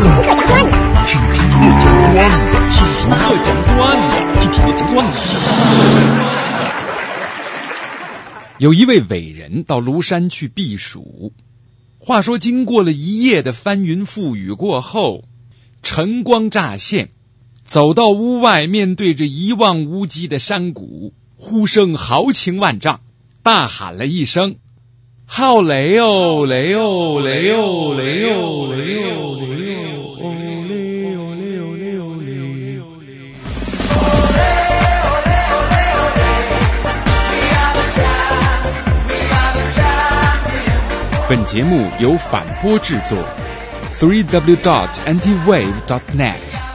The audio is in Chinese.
听听讲段子，听听我讲段子，听听我讲段子，听听我讲段子。有一位伟人到庐山去避暑。话说，经过了一夜的翻云覆雨过后，晨光乍现，走到屋外，面对着一望无际的山谷，呼声豪情万丈，大喊了一声：“好，雷哦，雷哦，雷哦，雷哦，本节目由反播制作，three w dot antiwave dot net。